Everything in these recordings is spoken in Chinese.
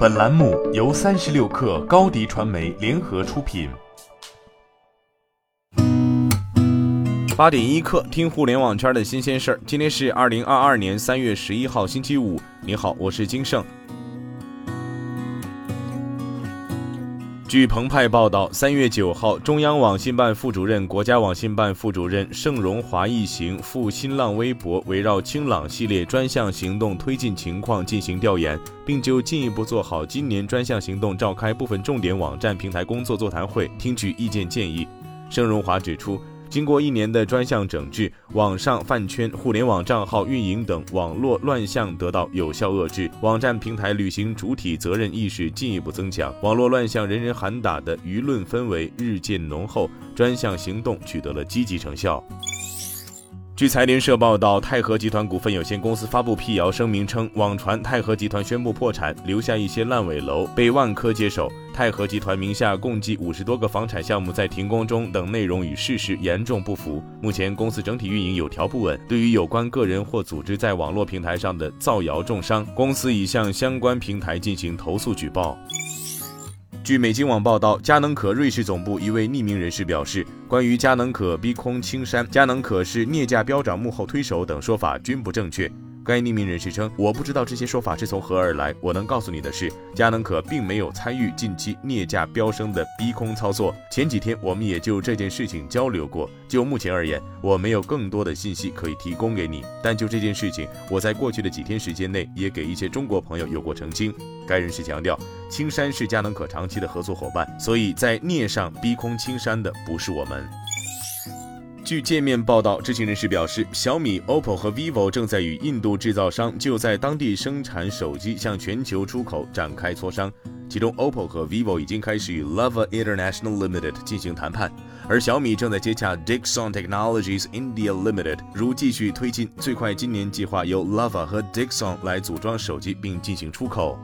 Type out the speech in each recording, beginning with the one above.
本栏目由三十六氪高低传媒联合出品。八点一刻，听互联网圈的新鲜事儿。今天是二零二二年三月十一号，星期五。你好，我是金盛。据澎湃报道，三月九号，中央网信办副主任、国家网信办副主任盛荣华一行赴新浪微博，围绕“清朗”系列专项行动推进情况进行调研，并就进一步做好今年专项行动召开部分重点网站平台工作座谈会，听取意见建议。盛荣华指出。经过一年的专项整治，网上饭圈、互联网账号运营等网络乱象得到有效遏制，网站平台履行主体责任意识进一步增强，网络乱象人人喊打的舆论氛围日渐浓厚，专项行动取得了积极成效。据财联社报道，泰禾集团股份有限公司发布辟谣声明称，网传泰禾集团宣布破产，留下一些烂尾楼被万科接手。泰禾集团名下共计五十多个房产项目在停工中等内容与事实严重不符。目前公司整体运营有条不紊。对于有关个人或组织在网络平台上的造谣重伤，公司已向相关平台进行投诉举报。据美金网报道，佳能可瑞士总部一位匿名人士表示，关于佳能可逼空青山、佳能可是镍价飙涨幕后推手等说法均不正确。该匿名人士称：“我不知道这些说法是从何而来。我能告诉你的是，佳能可并没有参与近期镍价飙升的逼空操作。前几天我们也就这件事情交流过。就目前而言，我没有更多的信息可以提供给你。但就这件事情，我在过去的几天时间内也给一些中国朋友有过澄清。该人士强调，青山是佳能可长期的合作伙伴，所以在镍上逼空青山的不是我们。”据界面报道，知情人士表示，小米、OPPO 和 vivo 正在与印度制造商就在当地生产手机向全球出口展开磋商。其中，OPPO 和 vivo 已经开始与 Lava International Limited 进行谈判，而小米正在接洽 Dixon Technologies India Limited，如继续推进，最快今年计划由 Lava 和 Dixon 来组装手机并进行出口。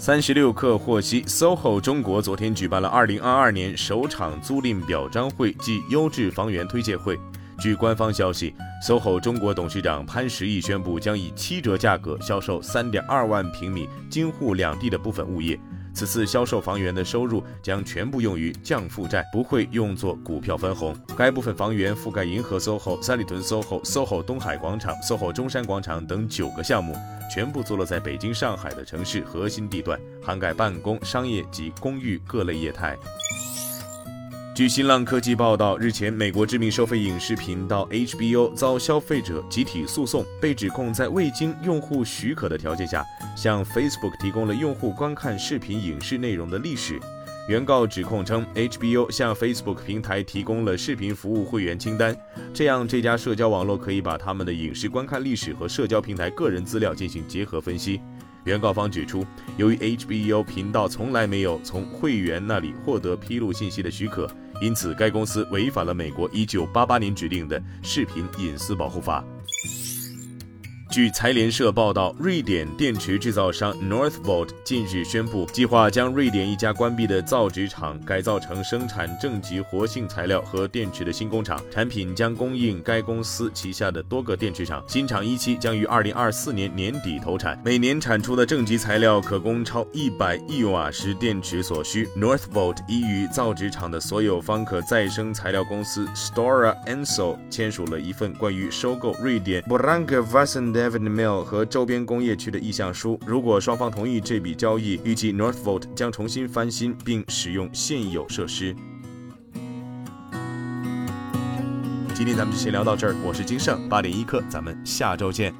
三十六氪获悉，SOHO 中国昨天举办了二零二二年首场租赁表彰会暨优质房源推介会。据官方消息，SOHO 中国董事长潘石屹宣布将以七折价格销售三点二万平米京沪两地的部分物业。此次销售房源的收入将全部用于降负债，不会用作股票分红。该部分房源覆盖银河 SOHO、三里屯 SOHO、SOHO 东海广场、SOHO 中山广场等九个项目。全部坐落在北京、上海的城市核心地段，涵盖办公、商业及公寓各类业态。据新浪科技报道，日前，美国知名收费影视频道 HBO 遭消费者集体诉讼，被指控在未经用户许可的条件下，向 Facebook 提供了用户观看视频影视内容的历史。原告指控称，HBO 向 Facebook 平台提供了视频服务会员清单，这样这家社交网络可以把他们的影视观看历史和社交平台个人资料进行结合分析。原告方指出，由于 HBO 频道从来没有从会员那里获得披露信息的许可，因此该公司违反了美国1988年指定的视频隐私保护法。据财联社报道，瑞典电池制造商 Northvolt 近日宣布，计划将瑞典一家关闭的造纸厂改造成生产正极活性材料和电池的新工厂，产品将供应该公司旗下的多个电池厂。新厂一期将于2024年年底投产，每年产出的正极材料可供超100亿瓦时电池所需。Northvolt 已与造纸厂的所有方可再生材料公司 Stora Enso 签署了一份关于收购瑞典 b r a n k v a s e n David Mill 和周边工业区的意向书。如果双方同意这笔交易，预计 Northvolt 将重新翻新并使用现有设施。今天咱们就先聊到这儿，我是金盛八点一刻，咱们下周见。